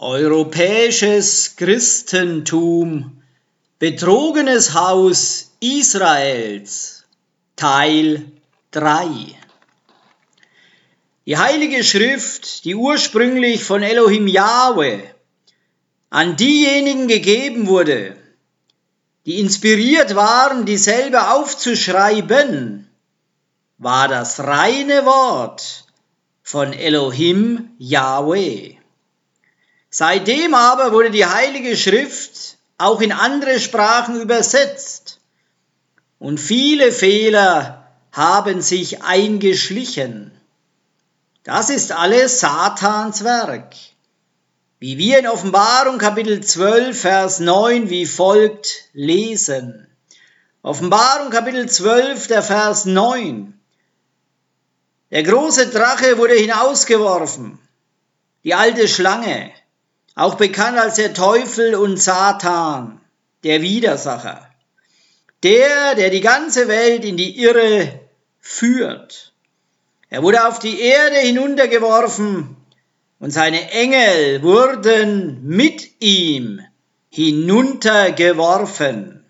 Europäisches Christentum Betrogenes Haus Israels Teil 3 Die Heilige Schrift, die ursprünglich von Elohim Yahweh an diejenigen gegeben wurde, die inspiriert waren, dieselbe aufzuschreiben, war das reine Wort von Elohim Yahweh. Seitdem aber wurde die Heilige Schrift auch in andere Sprachen übersetzt und viele Fehler haben sich eingeschlichen. Das ist alles Satans Werk. Wie wir in Offenbarung Kapitel 12, Vers 9 wie folgt lesen. Offenbarung Kapitel 12, der Vers 9. Der große Drache wurde hinausgeworfen, die alte Schlange, auch bekannt als der Teufel und Satan, der Widersacher, der, der die ganze Welt in die Irre führt. Er wurde auf die Erde hinuntergeworfen und seine Engel wurden mit ihm hinuntergeworfen.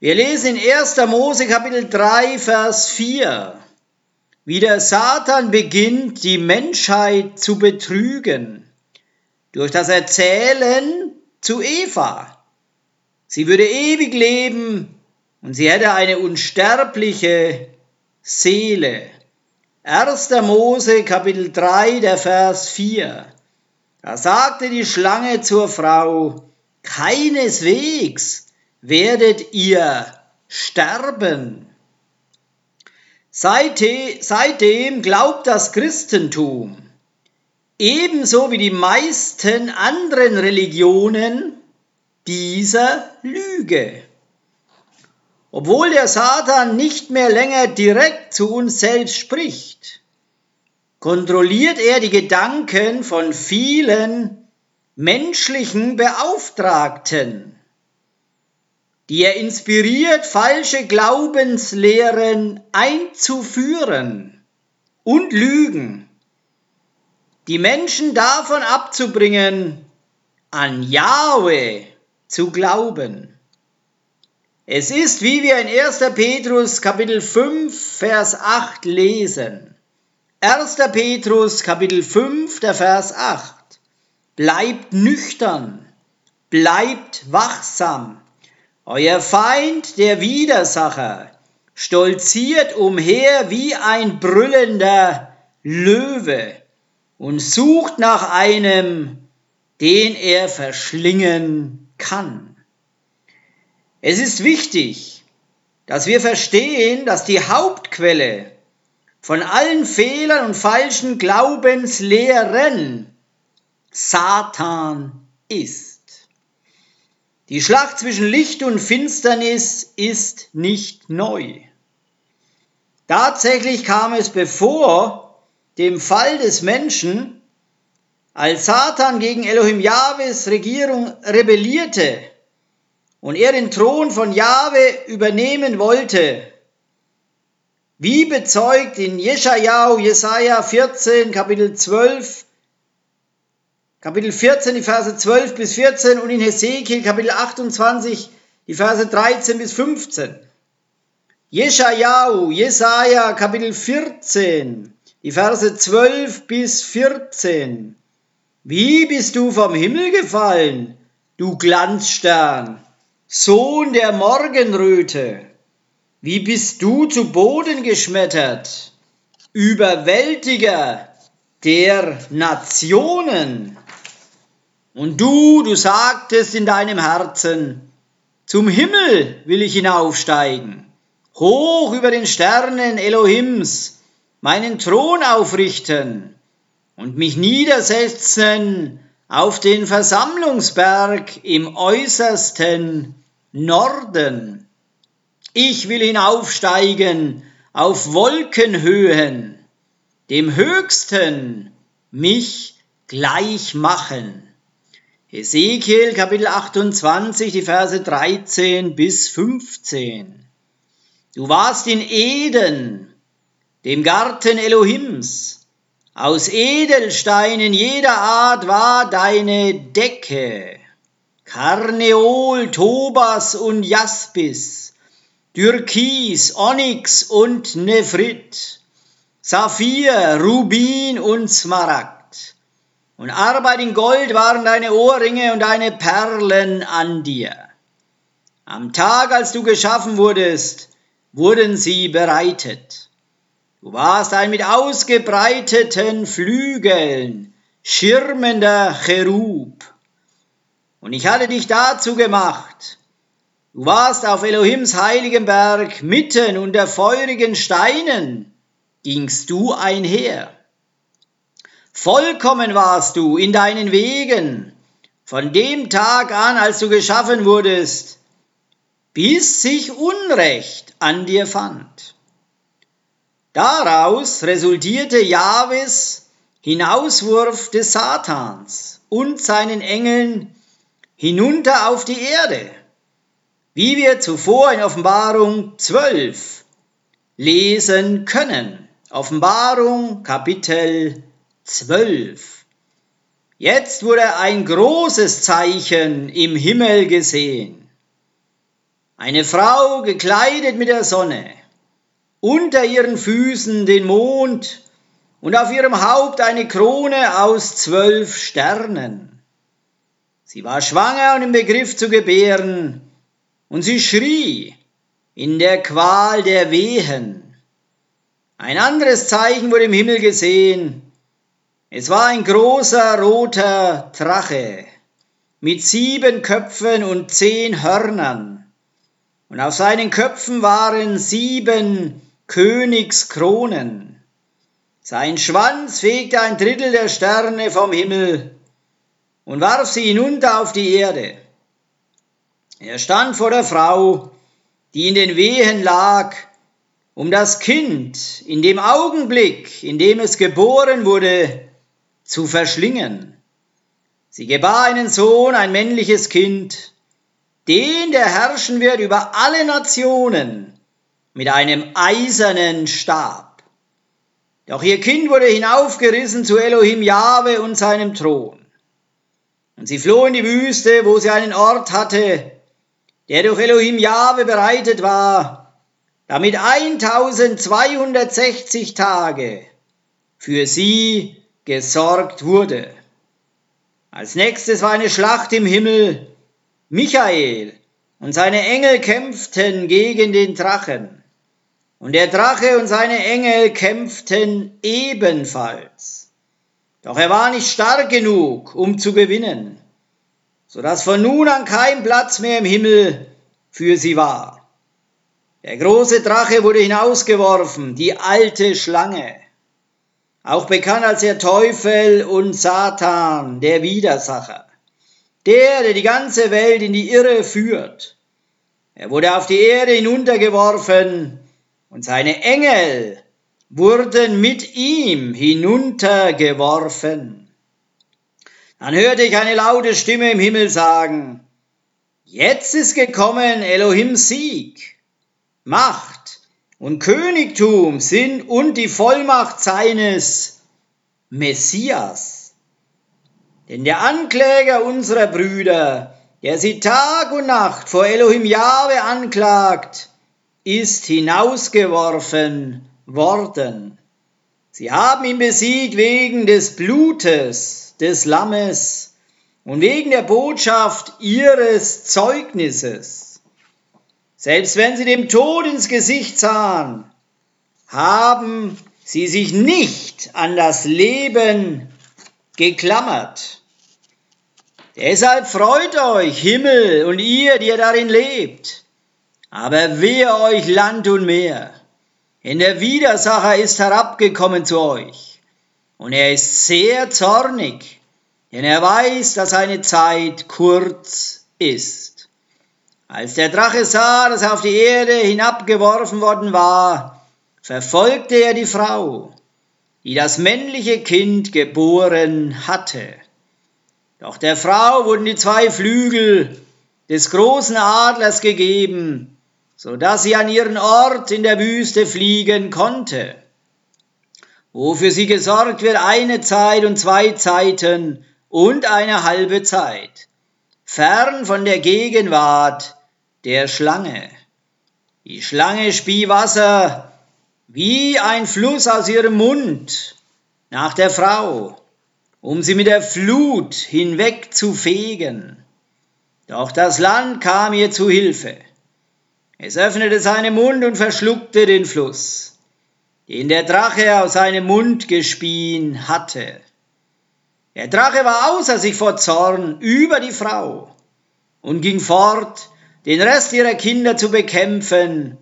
Wir lesen in 1. Mose Kapitel 3, Vers 4, wie der Satan beginnt, die Menschheit zu betrügen durch das Erzählen zu Eva. Sie würde ewig leben und sie hätte eine unsterbliche Seele. 1. Mose Kapitel 3, der Vers 4. Da sagte die Schlange zur Frau, keineswegs werdet ihr sterben. Seitdem glaubt das Christentum, ebenso wie die meisten anderen Religionen dieser Lüge. Obwohl der Satan nicht mehr länger direkt zu uns selbst spricht, kontrolliert er die Gedanken von vielen menschlichen Beauftragten, die er inspiriert, falsche Glaubenslehren einzuführen und Lügen die Menschen davon abzubringen, an Yahweh zu glauben. Es ist, wie wir in 1. Petrus Kapitel 5, Vers 8 lesen. 1. Petrus Kapitel 5, der Vers 8. Bleibt nüchtern, bleibt wachsam. Euer Feind, der Widersacher, stolziert umher wie ein brüllender Löwe und sucht nach einem, den er verschlingen kann. Es ist wichtig, dass wir verstehen, dass die Hauptquelle von allen Fehlern und falschen Glaubenslehren Satan ist. Die Schlacht zwischen Licht und Finsternis ist nicht neu. Tatsächlich kam es bevor dem Fall des Menschen, als Satan gegen Elohim Jahwes Regierung rebellierte und er den Thron von Jahwe übernehmen wollte, wie bezeugt in Jeschajahu, Jesaja 14, Kapitel 12, Kapitel 14, die Verse 12 bis 14 und in Hesekiel, Kapitel 28, die Verse 13 bis 15. Jeschajahu, Jesaja, Kapitel 14, die Verse 12 bis 14. Wie bist du vom Himmel gefallen, du Glanzstern, Sohn der Morgenröte? Wie bist du zu Boden geschmettert, Überwältiger der Nationen? Und du, du sagtest in deinem Herzen, zum Himmel will ich hinaufsteigen, hoch über den Sternen Elohims, meinen Thron aufrichten und mich niedersetzen auf den Versammlungsberg im äußersten Norden. Ich will hinaufsteigen auf Wolkenhöhen, dem Höchsten mich gleich machen. Ezekiel Kapitel 28, die Verse 13 bis 15. Du warst in Eden, dem Garten Elohims, Aus Edelsteinen jeder Art war deine Decke. Karneol, Tobas und Jaspis, Türkis, Onyx und Nephrit, Saphir, Rubin und Smaragd. Und Arbeit in Gold waren deine Ohrringe und deine Perlen an dir. Am Tag, als du geschaffen wurdest, wurden sie bereitet. Du warst ein mit ausgebreiteten Flügeln schirmender Cherub. Und ich hatte dich dazu gemacht. Du warst auf Elohims heiligen Berg, mitten unter feurigen Steinen gingst du einher. Vollkommen warst du in deinen Wegen, von dem Tag an, als du geschaffen wurdest, bis sich Unrecht an dir fand. Daraus resultierte Jahwes Hinauswurf des Satans und seinen Engeln hinunter auf die Erde, wie wir zuvor in Offenbarung 12 lesen können. Offenbarung Kapitel 12. Jetzt wurde ein großes Zeichen im Himmel gesehen. Eine Frau gekleidet mit der Sonne, unter ihren Füßen den Mond und auf ihrem Haupt eine Krone aus zwölf Sternen. Sie war schwanger und im Begriff zu gebären, und sie schrie in der Qual der Wehen. Ein anderes Zeichen wurde im Himmel gesehen. Es war ein großer roter Drache mit sieben Köpfen und zehn Hörnern. Und auf seinen Köpfen waren sieben Königskronen. Sein Schwanz fegte ein Drittel der Sterne vom Himmel und warf sie hinunter auf die Erde. Er stand vor der Frau, die in den Wehen lag, um das Kind in dem Augenblick, in dem es geboren wurde, zu verschlingen. Sie gebar einen Sohn, ein männliches Kind, den der herrschen wird über alle Nationen mit einem eisernen Stab. Doch ihr Kind wurde hinaufgerissen zu Elohim Jahwe und seinem Thron. Und sie floh in die Wüste, wo sie einen Ort hatte, der durch Elohim Jahwe bereitet war, damit 1260 Tage für sie gesorgt wurde. Als nächstes war eine Schlacht im Himmel. Michael und seine Engel kämpften gegen den Drachen. Und der Drache und seine Engel kämpften ebenfalls. Doch er war nicht stark genug, um zu gewinnen, so dass von nun an kein Platz mehr im Himmel für sie war. Der große Drache wurde hinausgeworfen, die alte Schlange, auch bekannt als der Teufel und Satan, der Widersacher, der, der die ganze Welt in die Irre führt. Er wurde auf die Erde hinuntergeworfen und seine Engel wurden mit ihm hinuntergeworfen. Dann hörte ich eine laute Stimme im Himmel sagen, Jetzt ist gekommen Elohims Sieg, Macht und Königtum sind und die Vollmacht seines Messias. Denn der Ankläger unserer Brüder, der sie Tag und Nacht vor Elohim Jahwe anklagt, ist hinausgeworfen worden. Sie haben ihn besiegt wegen des Blutes des Lammes und wegen der Botschaft ihres Zeugnisses. Selbst wenn sie dem Tod ins Gesicht sahen, haben sie sich nicht an das Leben geklammert. Deshalb freut euch, Himmel und ihr, die ihr darin lebt. Aber wehe euch Land und Meer denn der Widersacher ist herabgekommen zu euch, und er ist sehr zornig, denn er weiß, dass seine Zeit kurz ist. Als der Drache sah, dass er auf die Erde hinabgeworfen worden war, verfolgte er die Frau, die das männliche Kind geboren hatte. Doch der Frau wurden die zwei Flügel des großen Adlers gegeben, so dass sie an ihren Ort in der Wüste fliegen konnte. wo für sie gesorgt wird eine Zeit und zwei Zeiten und eine halbe Zeit, fern von der Gegenwart der Schlange. Die Schlange spie Wasser wie ein Fluss aus ihrem Mund nach der Frau, um sie mit der Flut hinweg zu fegen. Doch das Land kam ihr zu Hilfe. Es öffnete seinen Mund und verschluckte den Fluss, den der Drache aus seinem Mund gespien hatte. Der Drache war außer sich vor Zorn über die Frau und ging fort, den Rest ihrer Kinder zu bekämpfen,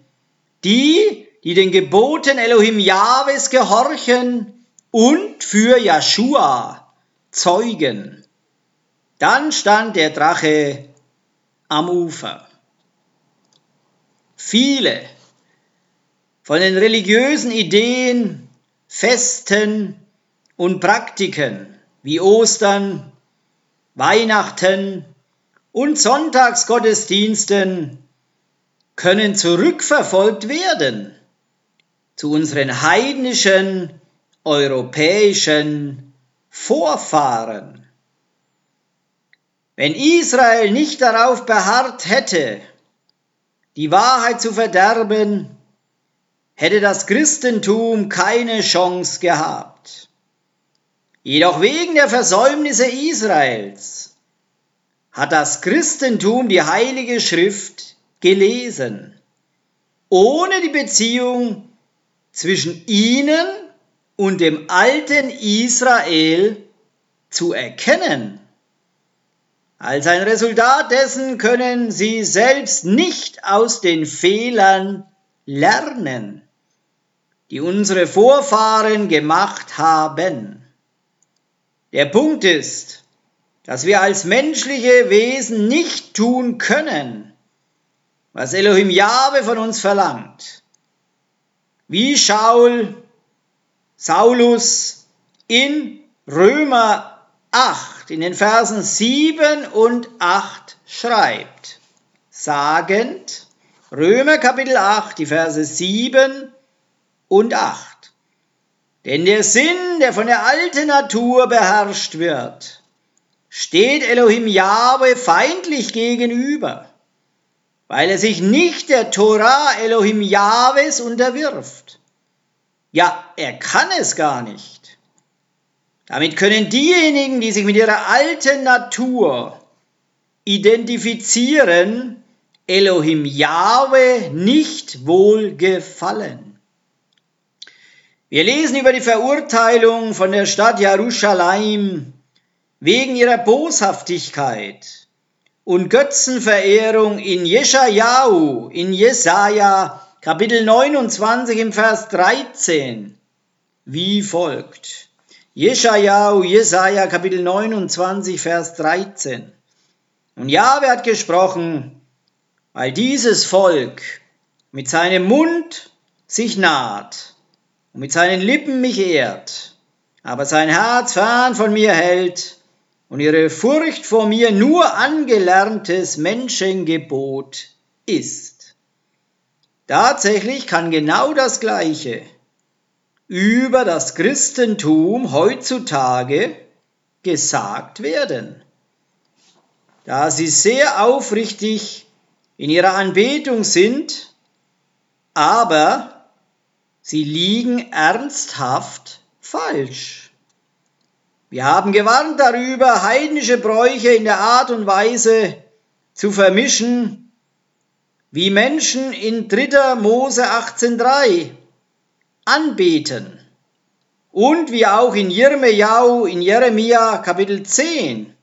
die, die den Geboten Elohim Jahwes gehorchen und für Joshua zeugen. Dann stand der Drache am Ufer. Viele von den religiösen Ideen, Festen und Praktiken wie Ostern, Weihnachten und Sonntagsgottesdiensten können zurückverfolgt werden zu unseren heidnischen europäischen Vorfahren. Wenn Israel nicht darauf beharrt hätte, die Wahrheit zu verderben, hätte das Christentum keine Chance gehabt. Jedoch wegen der Versäumnisse Israels hat das Christentum die Heilige Schrift gelesen, ohne die Beziehung zwischen ihnen und dem alten Israel zu erkennen. Als ein Resultat dessen können sie selbst nicht aus den Fehlern lernen, die unsere Vorfahren gemacht haben. Der Punkt ist, dass wir als menschliche Wesen nicht tun können, was Elohim Jahwe von uns verlangt. Wie Shaul, Saulus in Römer 8, in den Versen 7 und 8 schreibt, sagend, Römer Kapitel 8, die Verse 7 und 8. Denn der Sinn, der von der alten Natur beherrscht wird, steht Elohim Jahwe feindlich gegenüber, weil er sich nicht der Torah Elohim Jahwes unterwirft. Ja, er kann es gar nicht. Damit können diejenigen, die sich mit ihrer alten Natur identifizieren, Elohim Jahwe nicht wohl gefallen. Wir lesen über die Verurteilung von der Stadt Jerusalem wegen ihrer Boshaftigkeit und Götzenverehrung in Jeschajahu, in Jesaja, Kapitel 29 im Vers 13, wie folgt. Jeschajau, Jesaja, Kapitel 29, Vers 13. Und Jahwe hat gesprochen, weil dieses Volk mit seinem Mund sich naht und mit seinen Lippen mich ehrt, aber sein Herz fern von mir hält und ihre Furcht vor mir nur angelerntes Menschengebot ist. Tatsächlich kann genau das Gleiche über das Christentum heutzutage gesagt werden. Da sie sehr aufrichtig in ihrer Anbetung sind, aber sie liegen ernsthaft falsch. Wir haben gewarnt darüber, heidnische Bräuche in der Art und Weise zu vermischen, wie Menschen in 3. Mose 18.3 anbeten. Und wie auch in Jirmejau, in Jeremia Kapitel 10,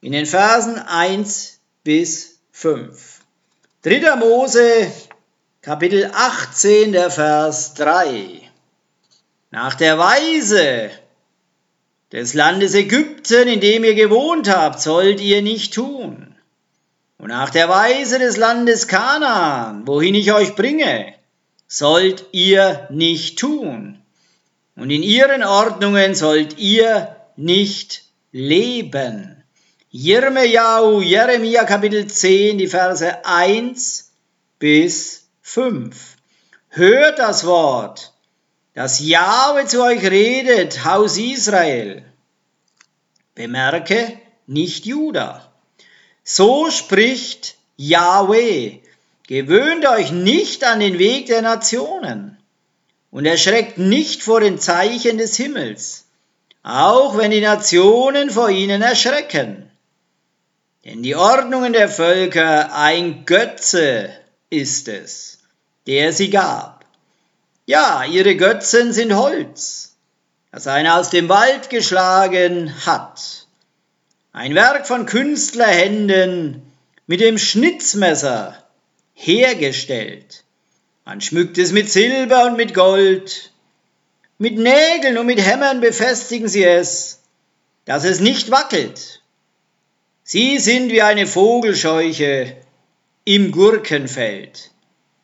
in den Versen 1 bis 5. 3. Mose Kapitel 18, der Vers 3. Nach der Weise des Landes Ägypten, in dem ihr gewohnt habt, sollt ihr nicht tun. Und nach der Weise des Landes Kanaan, wohin ich euch bringe, sollt ihr nicht tun. Und in ihren Ordnungen sollt ihr nicht leben. Jirmejau, Jeremia Kapitel 10, die Verse 1 bis 5. Hört das Wort, dass Jahwe zu euch redet, Haus Israel. Bemerke, nicht Juda. So spricht Jahwe, gewöhnt euch nicht an den Weg der Nationen und erschreckt nicht vor den Zeichen des Himmels, auch wenn die Nationen vor ihnen erschrecken. Denn die Ordnungen der Völker ein Götze ist es, der sie gab. Ja, ihre Götzen sind Holz, das einer aus dem Wald geschlagen hat. Ein Werk von Künstlerhänden mit dem Schnitzmesser hergestellt. Man schmückt es mit Silber und mit Gold. Mit Nägeln und mit Hämmern befestigen sie es, dass es nicht wackelt. Sie sind wie eine Vogelscheuche im Gurkenfeld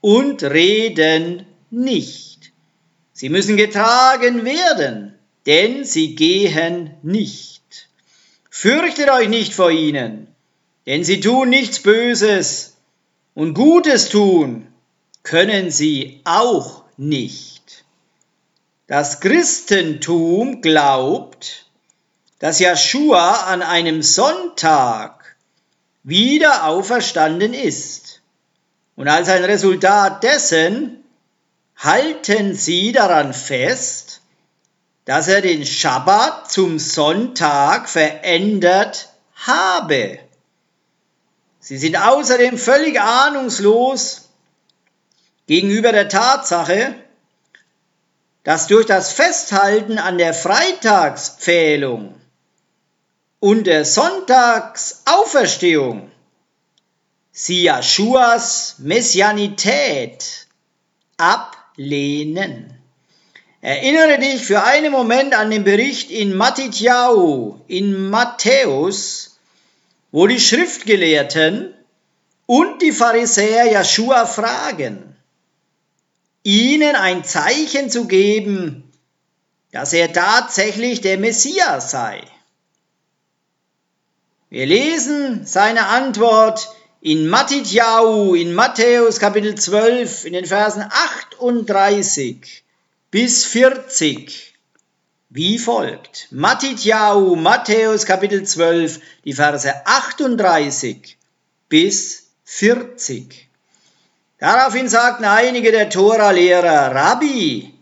und reden nicht. Sie müssen getragen werden, denn sie gehen nicht. Fürchtet euch nicht vor ihnen, denn sie tun nichts Böses und Gutes tun können sie auch nicht. Das Christentum glaubt, dass Joshua an einem Sonntag wieder auferstanden ist. Und als ein Resultat dessen halten sie daran fest, dass er den Schabbat zum Sonntag verändert habe. Sie sind außerdem völlig ahnungslos gegenüber der Tatsache, dass durch das Festhalten an der Freitagspfählung und der Sonntagsauferstehung sie Jeschuas Messianität ablehnen. Erinnere dich für einen Moment an den Bericht in Mattityahu, in Matthäus, wo die Schriftgelehrten und die Pharisäer Jeschua fragen, ihnen ein Zeichen zu geben, dass er tatsächlich der Messias sei. Wir lesen seine Antwort in Mattityahu, in Matthäus Kapitel 12, in den Versen 38 bis 40, wie folgt. Mattityahu, Matthäus Kapitel 12, die Verse 38 bis 40. Daraufhin sagten einige der Tora-Lehrer, Rabbi,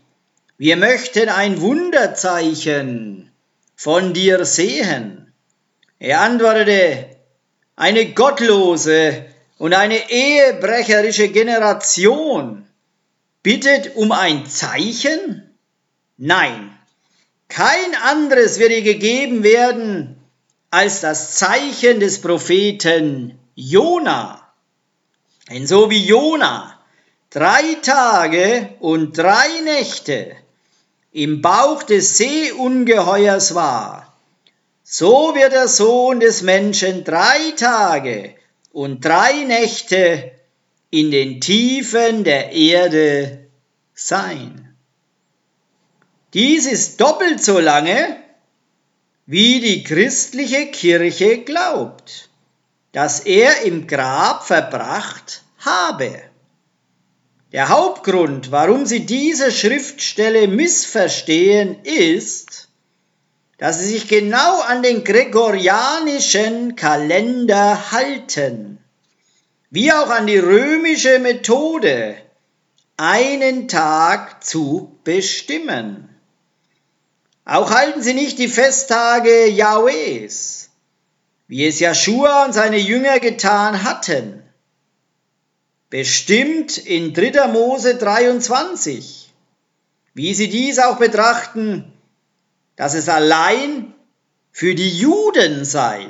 wir möchten ein Wunderzeichen von dir sehen. Er antwortete, eine gottlose und eine ehebrecherische Generation bittet um ein Zeichen? Nein, kein anderes wird ihr gegeben werden als das Zeichen des Propheten Jona. Denn so wie Jona drei Tage und drei Nächte im Bauch des Seeungeheuers war, so wird der Sohn des Menschen drei Tage und drei Nächte in den Tiefen der Erde sein. Dies ist doppelt so lange, wie die christliche Kirche glaubt, dass er im Grab verbracht habe. Der Hauptgrund, warum sie diese Schriftstelle missverstehen, ist, dass sie sich genau an den gregorianischen Kalender halten, wie auch an die römische Methode, einen Tag zu bestimmen. Auch halten sie nicht die Festtage Jahwes, wie es Joshua und seine Jünger getan hatten. Bestimmt in 3. Mose 23, wie sie dies auch betrachten, dass es allein für die Juden sei.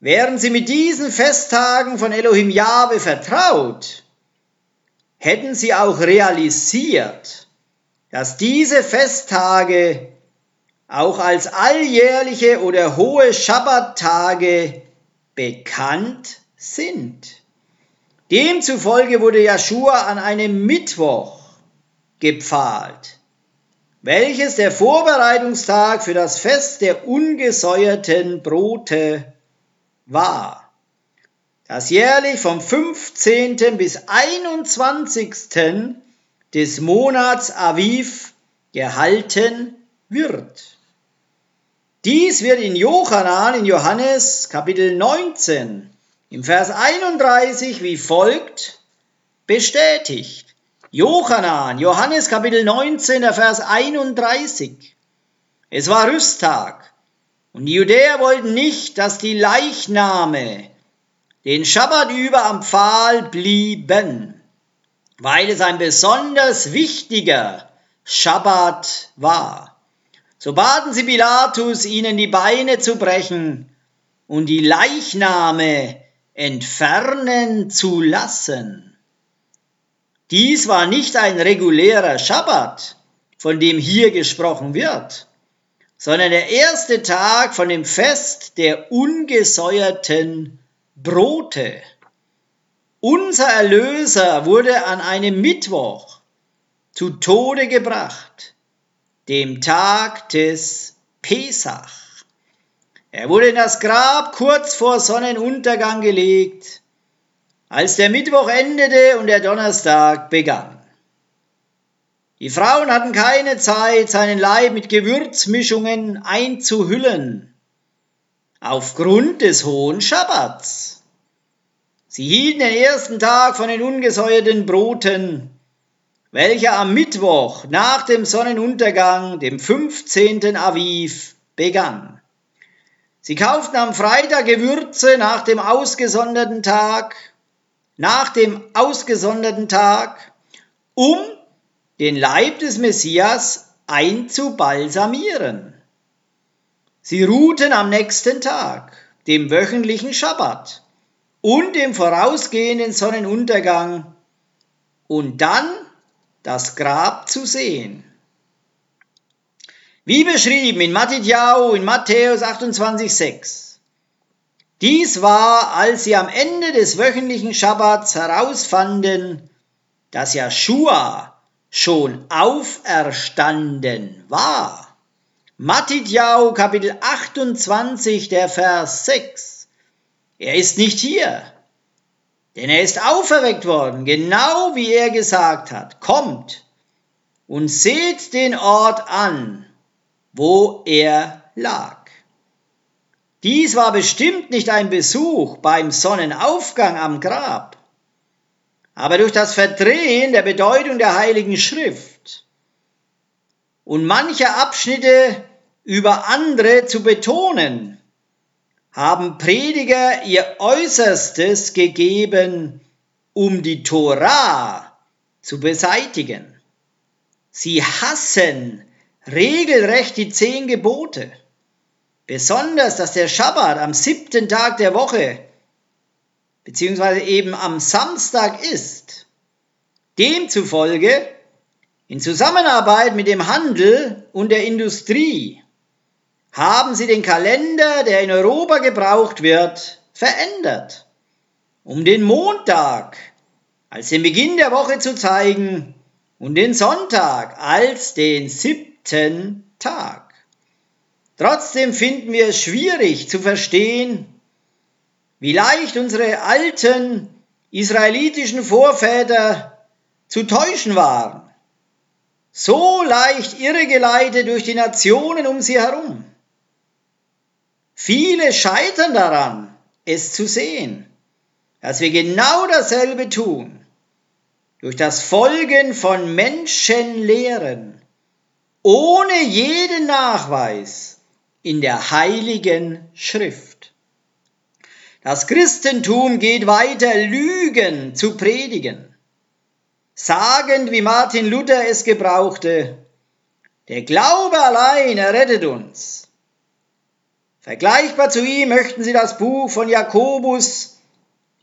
Wären sie mit diesen Festtagen von Elohim Jahwe vertraut, hätten sie auch realisiert, dass diese Festtage auch als alljährliche oder hohe Schabbattage bekannt sind. Demzufolge wurde Joshua an einem Mittwoch gepfahlt welches der Vorbereitungstag für das Fest der ungesäuerten Brote war, das jährlich vom 15. bis 21. des Monats Aviv gehalten wird. Dies wird in Johannan, in Johannes Kapitel 19, im Vers 31 wie folgt bestätigt. Johannan, Johannes Kapitel 19, der Vers 31. Es war Rüsttag und die Judäer wollten nicht, dass die Leichname den Schabbat über am Pfahl blieben, weil es ein besonders wichtiger Schabbat war. So baten sie Pilatus, ihnen die Beine zu brechen und die Leichname entfernen zu lassen. Dies war nicht ein regulärer Schabbat, von dem hier gesprochen wird, sondern der erste Tag von dem Fest der ungesäuerten Brote. Unser Erlöser wurde an einem Mittwoch zu Tode gebracht dem Tag des Pesach. Er wurde in das Grab kurz vor Sonnenuntergang gelegt, als der Mittwoch endete und der Donnerstag begann. Die Frauen hatten keine Zeit, seinen Leib mit Gewürzmischungen einzuhüllen, aufgrund des hohen Schabbats. Sie hielten den ersten Tag von den ungesäuerten Broten welcher am Mittwoch nach dem Sonnenuntergang, dem 15. Aviv, begann. Sie kauften am Freitag Gewürze nach dem ausgesonderten Tag, nach dem ausgesonderten Tag, um den Leib des Messias einzubalsamieren. Sie ruhten am nächsten Tag, dem wöchentlichen Schabbat und dem vorausgehenden Sonnenuntergang, und dann das Grab zu sehen. Wie beschrieben in Matthäus in Matthäus 28,6. Dies war, als sie am Ende des wöchentlichen Schabbats herausfanden, dass Joshua schon auferstanden war. Matthäus Kapitel 28, der Vers 6. Er ist nicht hier. Denn er ist auferweckt worden, genau wie er gesagt hat. Kommt und seht den Ort an, wo er lag. Dies war bestimmt nicht ein Besuch beim Sonnenaufgang am Grab, aber durch das Verdrehen der Bedeutung der Heiligen Schrift und manche Abschnitte über andere zu betonen, haben Prediger ihr Äußerstes gegeben, um die Tora zu beseitigen. Sie hassen regelrecht die zehn Gebote, besonders dass der Schabbat am siebten Tag der Woche beziehungsweise eben am Samstag ist. Demzufolge in Zusammenarbeit mit dem Handel und der Industrie haben sie den Kalender, der in Europa gebraucht wird, verändert, um den Montag als den Beginn der Woche zu zeigen und den Sonntag als den siebten Tag. Trotzdem finden wir es schwierig zu verstehen, wie leicht unsere alten israelitischen Vorväter zu täuschen waren. So leicht irregeleitet durch die Nationen um sie herum. Viele scheitern daran, es zu sehen, dass wir genau dasselbe tun. Durch das Folgen von Menschenlehren, ohne jeden Nachweis in der heiligen Schrift. Das Christentum geht weiter, Lügen zu predigen, sagend, wie Martin Luther es gebrauchte, der Glaube allein errettet uns. Vergleichbar zu ihm möchten sie das Buch von Jakobus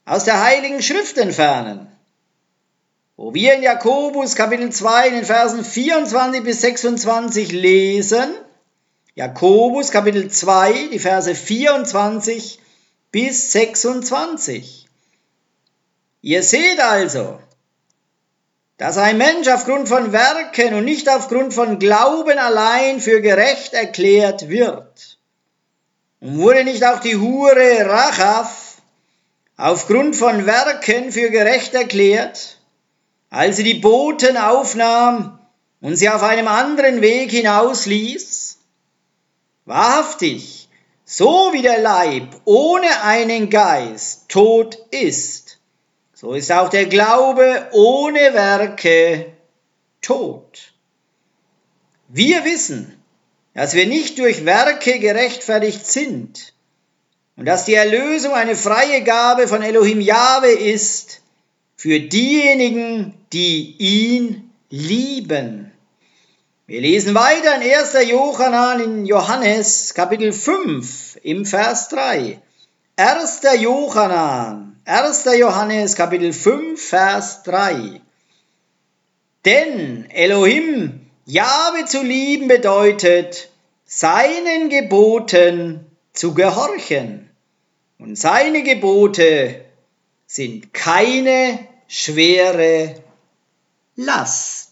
aus der Heiligen Schrift entfernen, wo wir in Jakobus Kapitel 2 in den Versen 24 bis 26 lesen, Jakobus Kapitel 2, die Verse 24 bis 26. Ihr seht also, dass ein Mensch aufgrund von Werken und nicht aufgrund von Glauben allein für gerecht erklärt wird. Und wurde nicht auch die Hure Rachav aufgrund von Werken für gerecht erklärt, als sie die Boten aufnahm und sie auf einem anderen Weg hinausließ? Wahrhaftig, so wie der Leib ohne einen Geist tot ist, so ist auch der Glaube ohne Werke tot. Wir wissen, dass wir nicht durch Werke gerechtfertigt sind und dass die Erlösung eine freie Gabe von Elohim Jahwe ist für diejenigen, die ihn lieben. Wir lesen weiter in 1. Johannan in Johannes Kapitel 5 im Vers 3. 1. Johannan, 1. Johannes Kapitel 5 Vers 3. Denn Elohim Jahwe zu lieben bedeutet, seinen Geboten zu gehorchen. Und seine Gebote sind keine schwere Last.